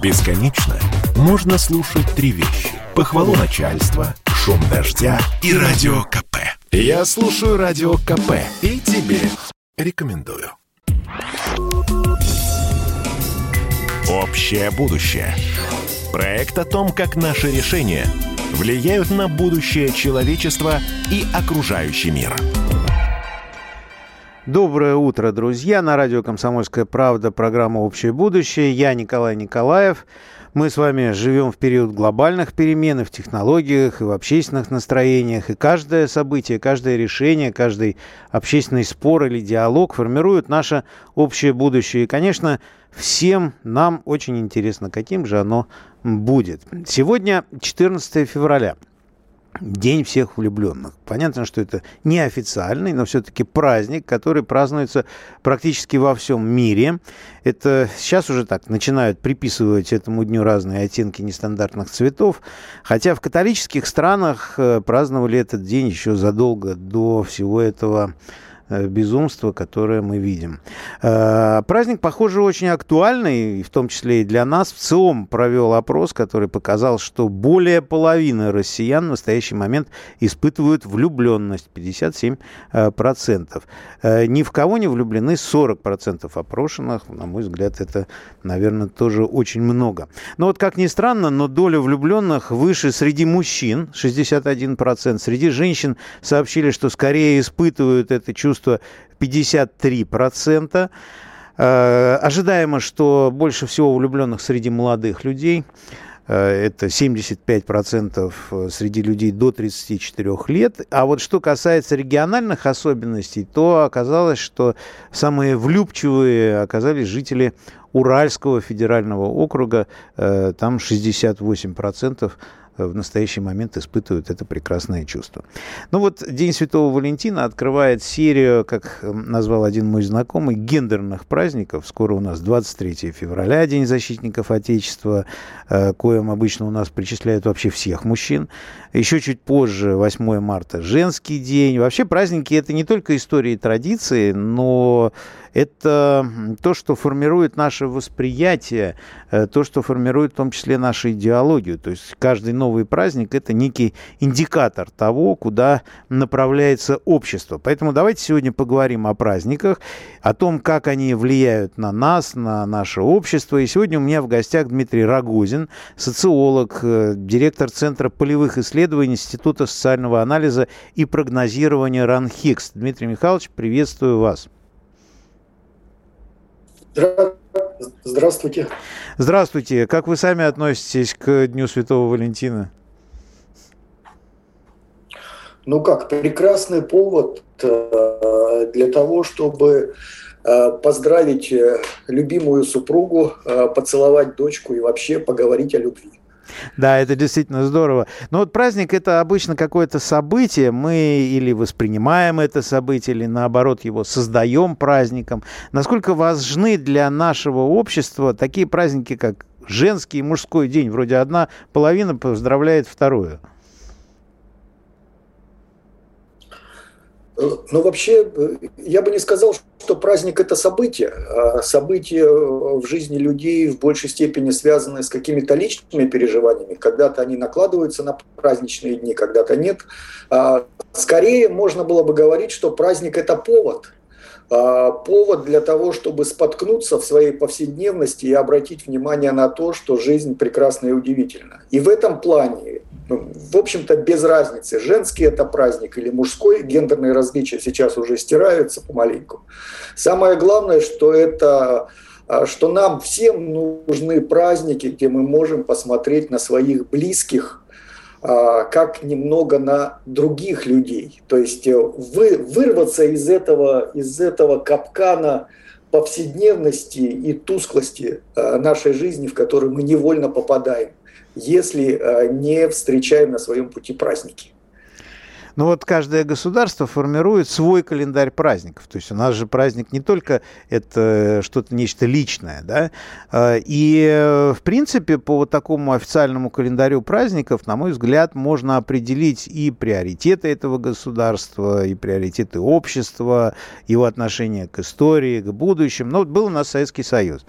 Бесконечно можно слушать три вещи. Похвалу начальства, шум дождя и радио КП. Я слушаю радио КП и тебе рекомендую. Общее будущее. Проект о том, как наши решения влияют на будущее человечества и окружающий мир. Доброе утро, друзья. На радио «Комсомольская правда» программа «Общее будущее». Я Николай Николаев. Мы с вами живем в период глобальных перемен и в технологиях, и в общественных настроениях. И каждое событие, каждое решение, каждый общественный спор или диалог формирует наше общее будущее. И, конечно, всем нам очень интересно, каким же оно будет. Сегодня 14 февраля – День всех влюбленных. Понятно, что это неофициальный, но все-таки праздник, который празднуется практически во всем мире. Это сейчас уже так начинают приписывать этому дню разные оттенки нестандартных цветов. Хотя в католических странах э, праздновали этот день еще задолго до всего этого безумство, которое мы видим. Э, праздник, похоже, очень актуальный, в том числе и для нас. В ЦИОМ провел опрос, который показал, что более половины россиян в настоящий момент испытывают влюбленность, 57%. Э, ни в кого не влюблены 40% опрошенных. На мой взгляд, это, наверное, тоже очень много. Но вот как ни странно, но доля влюбленных выше среди мужчин, 61%. Среди женщин сообщили, что скорее испытывают это чувство чувства 53%. Э, ожидаемо, что больше всего влюбленных среди молодых людей. Э, это 75% среди людей до 34 лет. А вот что касается региональных особенностей, то оказалось, что самые влюбчивые оказались жители Уральского федерального округа. Э, там 68% в настоящий момент испытывают это прекрасное чувство. Ну вот День Святого Валентина открывает серию, как назвал один мой знакомый, гендерных праздников. Скоро у нас 23 февраля, День защитников Отечества, э, коим обычно у нас причисляют вообще всех мужчин. Еще чуть позже, 8 марта, женский день. Вообще праздники это не только истории и традиции, но это то, что формирует наше восприятие, э, то, что формирует в том числе нашу идеологию. То есть каждый новый праздник – это некий индикатор того, куда направляется общество. Поэтому давайте сегодня поговорим о праздниках, о том, как они влияют на нас, на наше общество. И сегодня у меня в гостях Дмитрий Рогозин, социолог, э, директор Центра полевых исследований Института социального анализа и прогнозирования РАНХИКС. Дмитрий Михайлович, приветствую вас. Здравствуйте. Здравствуйте. Как вы сами относитесь к Дню Святого Валентина? Ну как, прекрасный повод э, для того, чтобы э, поздравить э, любимую супругу, поцеловать дочку и вообще поговорить о любви. Да, это действительно здорово. Но вот праздник это обычно какое-то событие. Мы или воспринимаем это событие, или наоборот его создаем праздником. Насколько важны для нашего общества такие праздники, как женский и мужской день? Вроде одна половина поздравляет вторую. Ну, вообще, э, я бы не сказал, что праздник – это событие. А события в жизни людей в большей степени связаны с какими-то личными переживаниями. Когда-то они накладываются на праздничные дни, когда-то нет. А скорее можно было бы говорить, что праздник – это повод – а, повод для того, чтобы споткнуться в своей повседневности и обратить внимание на то, что жизнь прекрасна и удивительна. И в этом плане ну, в общем-то, без разницы, женский это праздник или мужской, гендерные различия сейчас уже стираются помаленьку. Самое главное, что это а, что нам всем нужны праздники, где мы можем посмотреть на своих близких, а, как немного на других людей. То есть э, вы, вырваться из этого, из этого капкана повседневности и тусклости а, нашей жизни, в которую мы невольно попадаем если э, не встречаем на своем пути праздники. Но вот каждое государство формирует свой календарь праздников. То есть у нас же праздник не только это что-то нечто личное, да. А, и, в принципе, по вот такому официальному календарю праздников, на мой взгляд, можно определить и приоритеты этого государства, и приоритеты общества, его отношение к истории, к будущему. Ну, вот был у нас Советский Союз.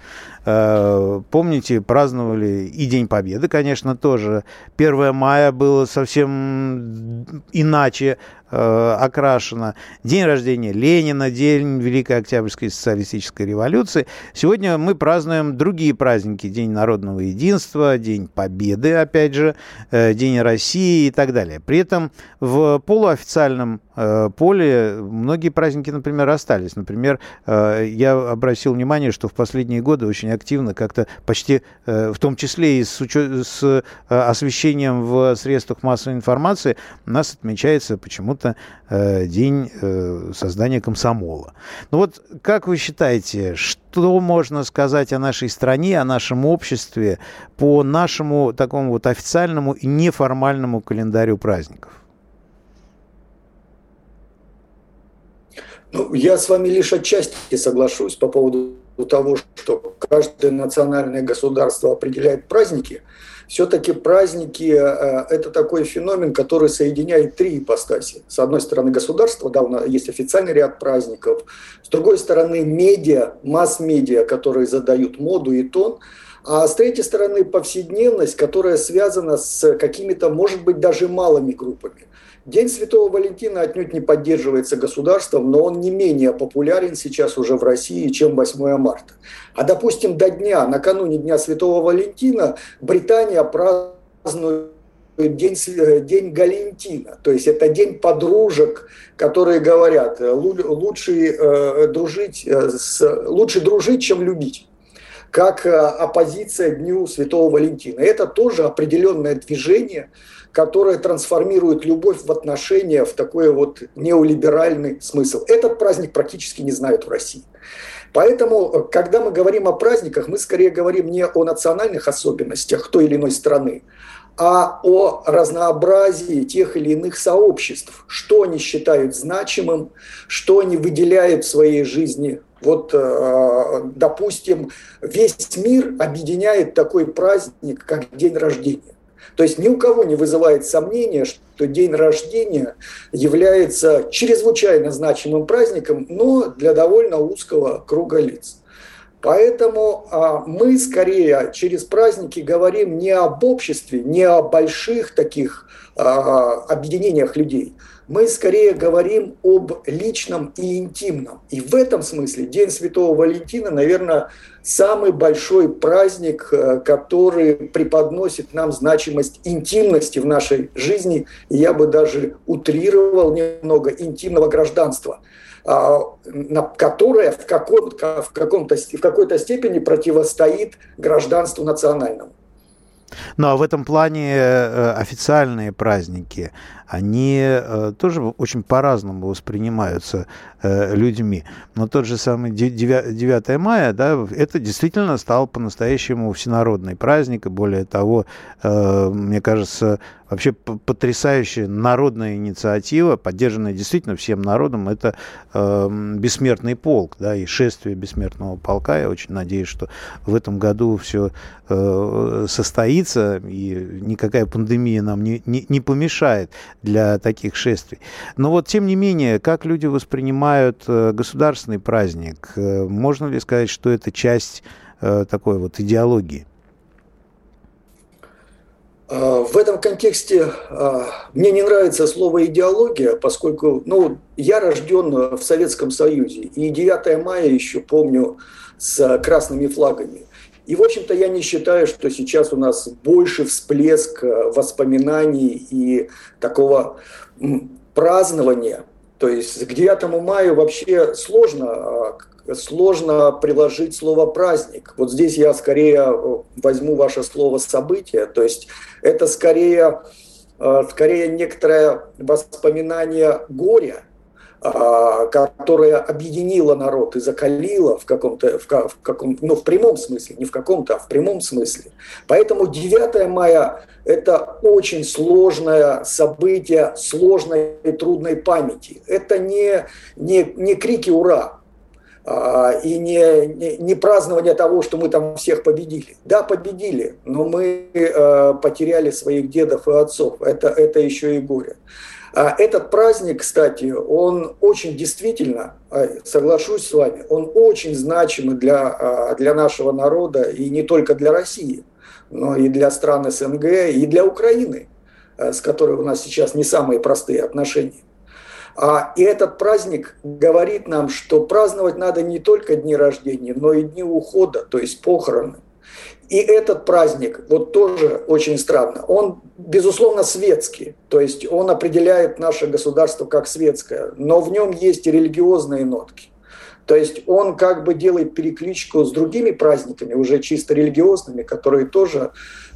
А, помните, праздновали и День Победы, конечно, тоже. 1 мая было совсем иначе случае э, окрашено. День рождения Ленина, День Великой Октябрьской социалистической революции. Сегодня мы празднуем другие праздники. День народного единства, День Победы, опять же, э, День России и так далее. При этом в полуофициальном э, поле многие праздники, например, остались. Например, э, я обратил внимание, что в последние годы очень активно как-то почти, в том числе и с, освещением в средствах массовой информации, у нас отмечается почему-то э, день э, создания комсомола. Ну вот, как вы считаете, что можно сказать о нашей стране, о нашем обществе по нашему такому вот официальному и неформальному календарю праздников? Ну, я с вами лишь отчасти соглашусь по поводу того, что каждое национальное государство определяет праздники. Все-таки праздники э, – это такой феномен, который соединяет три ипостаси. С одной стороны государство, да, у нас есть официальный ряд праздников. С другой стороны медиа, масс-медиа, которые задают моду и тон. А с третьей стороны повседневность, которая связана с какими-то, может быть, даже малыми группами. День Святого Валентина отнюдь не поддерживается государством, но он не менее популярен сейчас уже в России, чем 8 марта. А, допустим, до дня, накануне Дня Святого Валентина, Британия празднует день, день Галентина. То есть это день подружек, которые говорят, лучше, э, дружить, э, с, лучше дружить, чем любить как э, оппозиция Дню Святого Валентина. Это тоже определенное движение, которая трансформирует любовь в отношения в такой вот неолиберальный смысл. Этот праздник практически не знают в России. Поэтому, когда мы говорим о праздниках, мы скорее говорим не о национальных особенностях той или иной страны, а о разнообразии тех или иных сообществ, что они считают значимым, что они выделяют в своей жизни. Вот, э, допустим, весь мир объединяет такой праздник, как день рождения. То есть ни у кого не вызывает сомнения, что день рождения является чрезвычайно значимым праздником, но для довольно узкого круга лиц. Поэтому а, мы скорее через праздники говорим не об обществе, не о больших таких а, объединениях людей, мы скорее говорим об личном и интимном. И в этом смысле День Святого Валентина, наверное, самый большой праздник, э, который преподносит нам значимость интимности в нашей жизни. И я бы даже утрировал немного интимного гражданства а, которое в, каком, в, каком-то, в какой-то степени противостоит гражданству национальному. Ну а в этом плане э, официальные праздники, они э, тоже очень по-разному воспринимаются э, людьми. Но тот же самый 9 мая, да, это действительно стал по-настоящему всенародный праздник, и более того, мне кажется, вообще потрясающая народная инициатива, поддержанная действительно всем народом, это бессмертный полк, да, и шествие бессмертного полка. Я очень надеюсь, что в этом году все состоится, и никакая пандемия нам не, не, не помешает для таких шествий. Но вот, тем не менее, как люди воспринимают э, государственный праздник? Э, можно ли сказать, что это часть э, такой вот идеологии? А, в этом контексте а, мне не нравится слово идеология, поскольку ну, я рожден в Советском Союзе, и 9 мая еще помню с красными флагами. И, в общем-то, я не считаю, что сейчас у нас больше всплеск э, воспоминаний и такого празднования. То есть к 9 мая вообще сложно, сложно приложить слово «праздник». Вот здесь я скорее э, возьму ваше слово «событие». То есть это скорее, скорее некоторое воспоминание горя, а, которая объединила народ и закалила в каком-то, в, в каком, ну, в прямом смысле, не в каком-то, а в прямом смысле. Поэтому 9 мая – это очень сложное событие, сложной и трудной памяти. Это не, не, не крики «Ура!», и не, не, не празднование того, что мы там всех победили. Да, победили, но мы э, потеряли своих дедов и отцов. Это, это еще и горе. А этот праздник, кстати, он очень действительно, а, соглашусь с вами, он очень значимый для, а, для нашего народа и не только для России, но и для стран СНГ, и для Украины, с которой у нас сейчас не самые простые отношения. И этот праздник говорит нам, что праздновать надо не только дни рождения, но и дни ухода, то есть похороны. И этот праздник, вот тоже очень странно, он, безусловно, светский, то есть он определяет наше государство как светское, но в нем есть и религиозные нотки. То есть он как бы делает перекличку с другими праздниками, уже чисто религиозными, которые тоже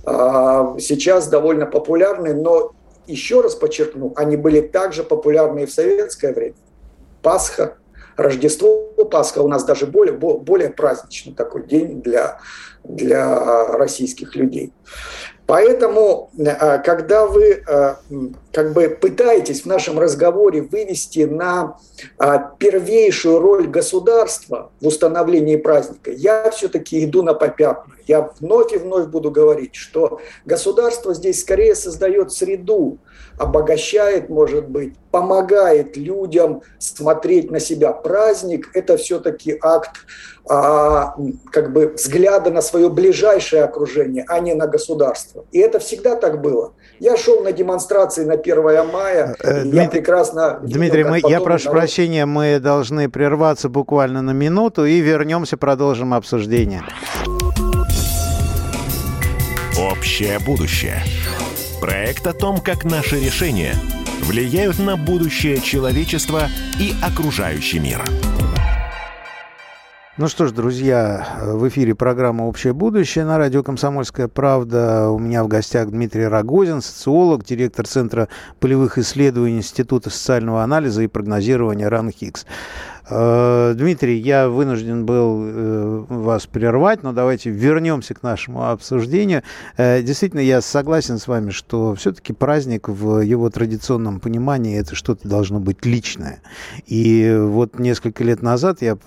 а, сейчас довольно популярны, но еще раз подчеркну, они были также популярны и в советское время. Пасха, Рождество, Пасха у нас даже более, более праздничный такой день для для российских людей. Поэтому, э, когда вы э, как бы пытаетесь в нашем разговоре вывести на первейшую роль государства в установлении праздника, я все-таки иду на попятную. Я вновь и вновь буду говорить, что государство здесь скорее создает среду, обогащает, может быть, помогает людям смотреть на себя. Праздник – это все-таки акт а, как бы взгляда на свое ближайшее окружение, а не на государство. И это всегда так было. Я шел на демонстрации на 1 мая, э, Дмитрий, я прекрасно... Дмитрий, видел, мы, я прошу народ... прощения, мы должны прерваться буквально на минуту и вернемся, продолжим обсуждение. Общее будущее. Проект о том, как наши решения влияют на будущее человечества и окружающий мир. Ну что ж, друзья, в эфире программа «Общее будущее» на радио «Комсомольская правда». У меня в гостях Дмитрий Рогозин, социолог, директор Центра полевых исследований Института социального анализа и прогнозирования РАН ХИКС. Э, Дмитрий, я вынужден был э, вас прервать, но давайте вернемся к нашему обсуждению. Э, действительно, я согласен с вами, что все-таки праздник в его традиционном понимании это что-то должно быть личное. И вот несколько лет назад я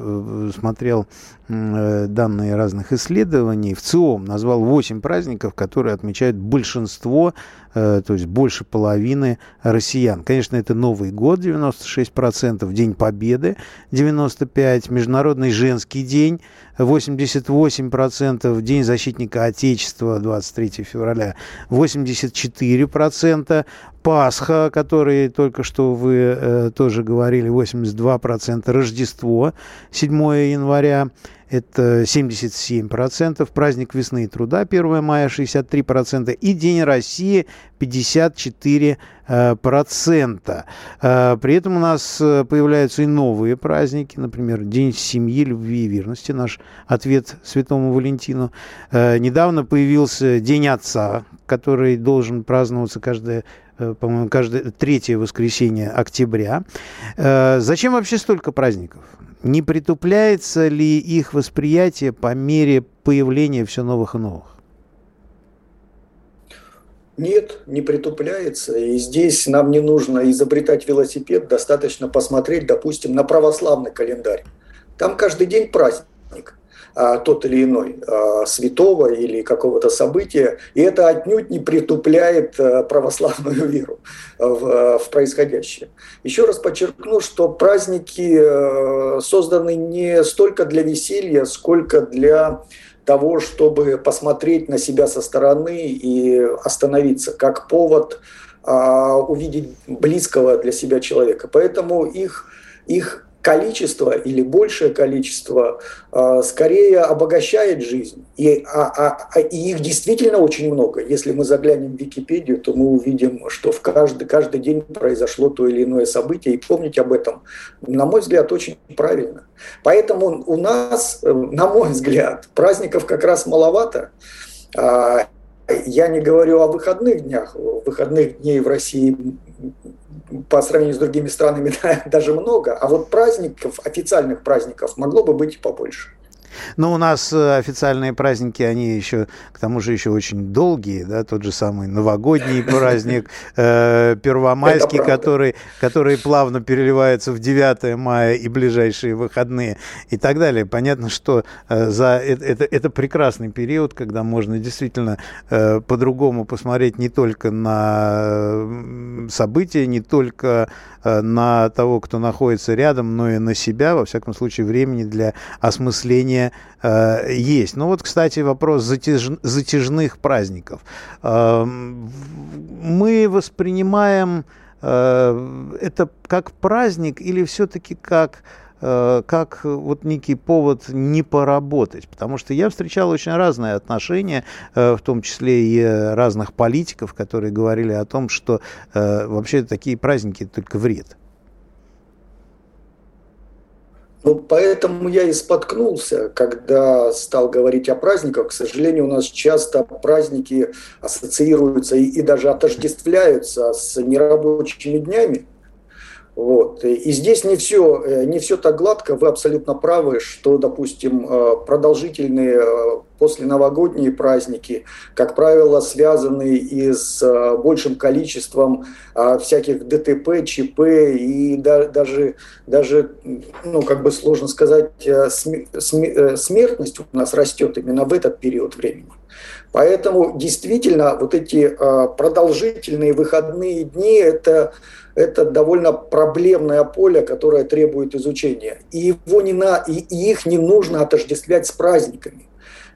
смотрел данные разных исследований. В ЦИОМ назвал 8 праздников, которые отмечают большинство Э, то есть больше половины россиян. Конечно, это Новый год, 96%, День Победы, 95%, Международный женский день, 88%, День защитника Отечества, 23 февраля, 84%, Пасха, о которой только что вы э, тоже говорили, 82%, Рождество, 7 января, это 77%, праздник весны и труда 1 мая 63% и День России 54%. Э, при этом у нас э, появляются и новые праздники, например, День семьи, любви и верности, наш ответ Святому Валентину. Э, недавно появился День Отца, который должен праздноваться каждое по-моему, каждое третье воскресенье октября. Зачем вообще столько праздников? Не притупляется ли их восприятие по мере появления все новых и новых? Нет, не притупляется. И здесь нам не нужно изобретать велосипед, достаточно посмотреть, допустим, на православный календарь. Там каждый день праздник. А, тот или иной а, святого или какого-то события, и это отнюдь не притупляет а, православную веру в, в происходящее. Еще раз подчеркну, что праздники созданы не столько для веселья, сколько для того, чтобы посмотреть на себя со стороны и остановиться, как повод увидеть близкого для себя человека. Поэтому их, их количество или большее количество э, скорее обогащает жизнь. И, а, а, а, и их действительно очень много. Если мы заглянем в Википедию, то мы увидим, что в каждый, каждый день произошло то или иное событие. И помнить об этом, на мой взгляд, очень правильно. Поэтому у нас, на мой взгляд, праздников как раз маловато. я не говорю о выходных днях. Выходных дней в России по сравнению с другими странами даже много. А вот праздников, официальных праздников могло бы быть и побольше. Но у нас э, официальные праздники, они еще, к тому же, еще очень долгие, да, тот же самый новогодний праздник, э, первомайский, который, который плавно переливается в 9 мая и ближайшие выходные и так далее. Понятно, что э, за это, это, это прекрасный период, когда можно действительно по-другому посмотреть не только на события, не только на того, кто находится рядом, но и на себя, во всяком случае, времени для осмысления э, есть. Ну вот, кстати, вопрос затяж, затяжных праздников. Э, мы воспринимаем э, это как праздник или все-таки как э, как вот некий повод не поработать. Потому что я встречал очень разные отношения, э, в том числе и разных политиков, которые говорили о том, что э, вообще такие праздники только вред. Ну, поэтому я и споткнулся, когда стал говорить о праздниках. К сожалению, у нас часто праздники ассоциируются и, и даже отождествляются с нерабочими днями. Вот. И здесь не все, э, не все так гладко, вы абсолютно правы, что, допустим, э, продолжительные э, после новогодние праздники, как правило, связаны и с большим количеством всяких ДТП, ЧП и даже, даже ну, как бы сложно сказать, смертность у нас растет именно в этот период времени. Поэтому действительно вот эти продолжительные выходные дни – это это довольно проблемное поле, которое требует изучения. И, его не на, и, их не нужно отождествлять с праздниками.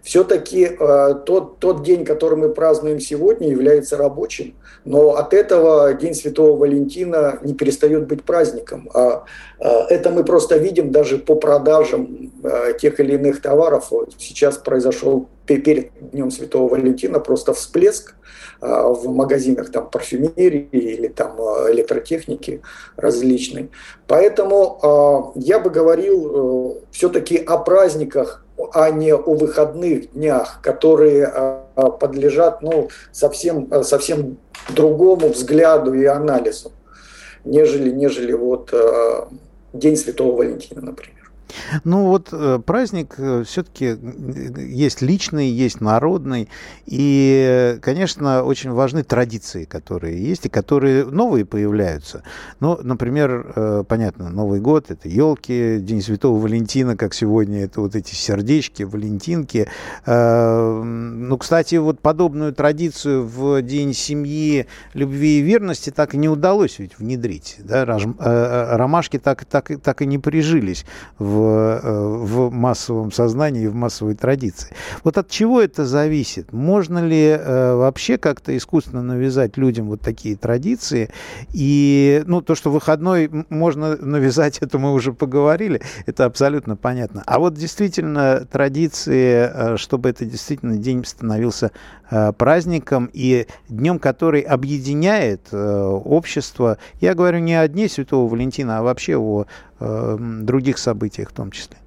Все-таки э, тот, тот день, который мы празднуем сегодня, является рабочим, но от этого День Святого Валентина не перестает быть праздником. А, э, это мы просто видим даже по продажам э, тех или иных товаров. Сейчас произошел перед Днем Святого Валентина просто всплеск а, в магазинах там парфюмерии или там а, электротехники различной. Поэтому а, я бы говорил э, все-таки о праздниках, а не о выходных днях, которые подлежат ну, совсем, совсем другому взгляду и анализу, нежели, нежели вот День Святого Валентина, например. Ну вот э, праздник э, все-таки есть личный, есть народный. И, конечно, очень важны традиции, которые есть и которые новые появляются. Ну, например, э, понятно, Новый год – это елки, День Святого Валентина, как сегодня, это вот эти сердечки, валентинки. Ну, кстати, вот подобную традицию в День семьи, любви и верности так и не удалось ведь внедрить. Да? Ромашки так, так, так и не прижились в Э, в массовом сознании и в массовой традиции. Вот от чего это зависит? Можно ли э, вообще как-то искусственно навязать людям вот такие традиции? И, ну, то, что выходной можно навязать, это мы уже поговорили, это абсолютно понятно. А вот действительно традиции, э, чтобы это действительно день становился праздником и днем, который объединяет общество. Я говорю не о Дне Святого Валентина, а вообще о других событиях в том числе?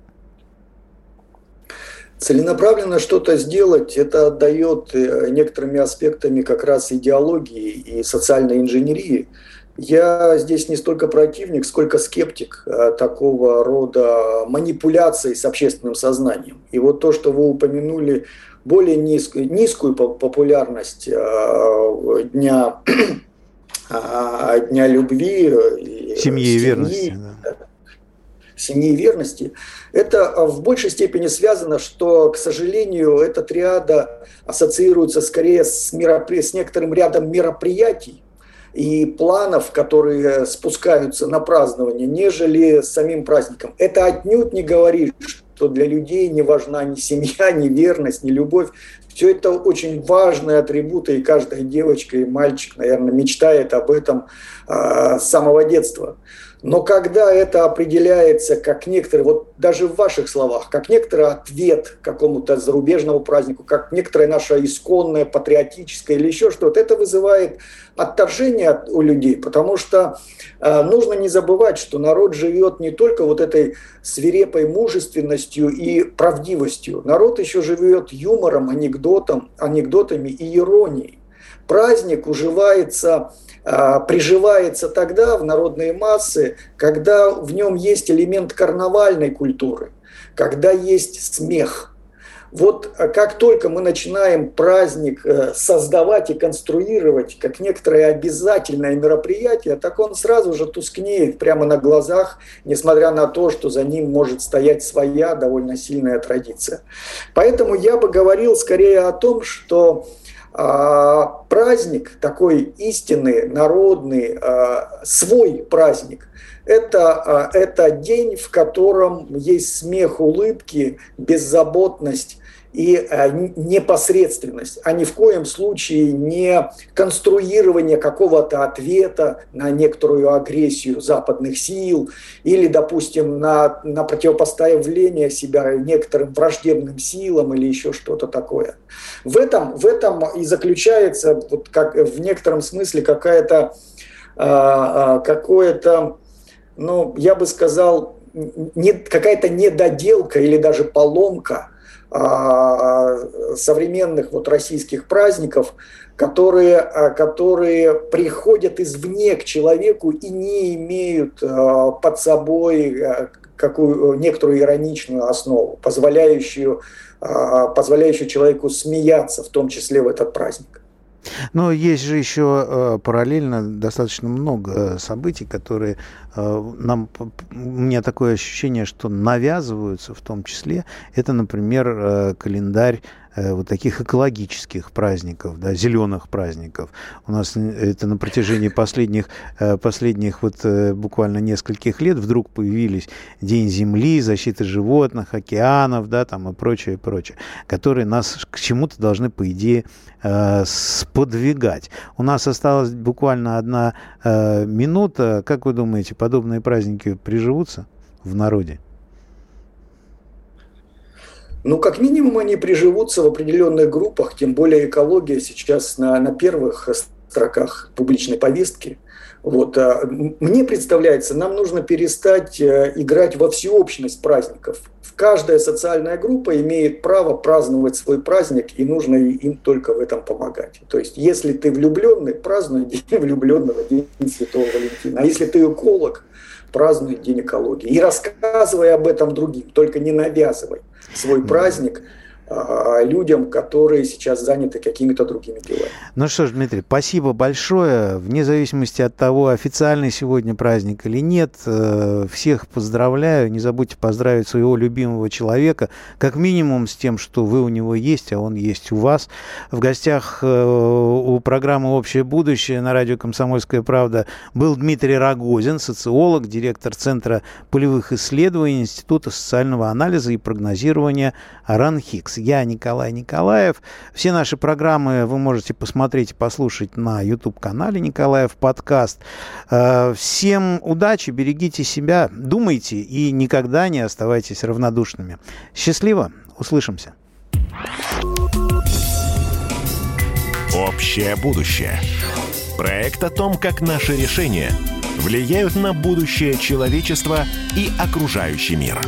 Целенаправленно что-то сделать, это отдает э, некоторыми аспектами как раз идеологии и социальной инженерии. Я здесь не столько противник, сколько скептик э, такого рода манипуляций с общественным сознанием. И вот то, что вы упомянули, более низкую, низкую популярность э, дня, а, дня любви, семьи и верности. Да семьи верности, это а, в большей степени связано, что, к сожалению, эта триада ассоциируется скорее с, меропри... с некоторым рядом мероприятий и планов, которые спускаются на празднование, нежели с самим праздником. Это отнюдь не говорит, что для людей не важна ни семья, ни верность, ни любовь. Все это очень важные атрибуты, и каждая девочка и мальчик, наверное, мечтает об этом э, с самого детства. Но когда это определяется как некоторые, вот даже в ваших словах, как некоторый ответ какому-то зарубежному празднику, как некоторое наше исконное, патриотическое или еще что-то, это вызывает отторжение у людей, потому что э, нужно не забывать, что народ живет не только вот этой свирепой мужественностью и правдивостью, народ еще живет юмором, анекдотом, анекдотами и иронией. Праздник уживается приживается тогда в народные массы, когда в нем есть элемент карнавальной культуры, когда есть смех – вот а, как только мы начинаем праздник э, создавать и конструировать как некоторое обязательное мероприятие, так он сразу же тускнеет прямо на глазах, несмотря на то, что за ним может стоять своя довольно сильная традиция. Поэтому я бы говорил скорее о том, что а, праздник, такой истинный, народный, а, свой праздник, это, а, это день, в котором есть смех, улыбки, беззаботность, и э, непосредственность, а ни в коем случае не конструирование какого-то ответа на некоторую агрессию западных сил или, допустим, на, на противопоставление себя некоторым враждебным силам или еще что-то такое. В этом, в этом и заключается вот как, в некотором смысле какая-то а, а, какое-то, ну, я бы сказал, не, какая-то недоделка или даже поломка – современных вот российских праздников, которые, а, которые приходят извне к человеку и не имеют а, под собой какую, некоторую ироничную основу, позволяющую, позволяющую человеку смеяться, в том числе в этот праздник. Но есть же еще э, параллельно достаточно много событий, которые э, нам, у меня такое ощущение, что навязываются в том числе. Это, например, э, календарь Э, вот таких экологических праздников, да, зеленых праздников. У нас это на протяжении последних, э, последних вот э, буквально нескольких лет вдруг появились День Земли, защита животных, океанов, да, там и прочее, прочее, которые нас к чему-то должны, по идее, сподвигать. У нас осталась буквально одна минута. Как вы думаете, подобные праздники приживутся в народе? Ну, как минимум, они приживутся в определенных группах, тем более экология сейчас на, на первых строках публичной повестки. Вот. А, мне представляется, нам нужно перестать э, играть во всеобщность праздников. Каждая социальная группа имеет право праздновать свой праздник, и нужно им только в этом помогать. То есть, если ты влюбленный, празднуй День влюбленного, День Святого Валентина. А если ты эколог, празднуй День экологии. И рассказывай об этом другим, только не навязывай свой праздник людям, которые сейчас заняты какими-то другими делами. Ну что ж, Дмитрий, спасибо большое. Вне зависимости от того, официальный сегодня праздник или нет, э, всех поздравляю. Не забудьте поздравить своего любимого человека, как минимум с тем, что вы у него есть, а он есть у вас. В гостях э, у программы «Общее будущее» на радио «Комсомольская правда» был Дмитрий Рогозин, социолог, директор Центра полевых исследований Института социального анализа и прогнозирования РАН Хикс. Я Николай Николаев. Все наши программы вы можете посмотреть и послушать на YouTube-канале Николаев подкаст. Э, всем удачи, берегите себя, думайте и никогда не оставайтесь равнодушными. Счастливо, услышимся. Общее будущее. Проект о том, как наши решения влияют на будущее человечества и окружающий мир.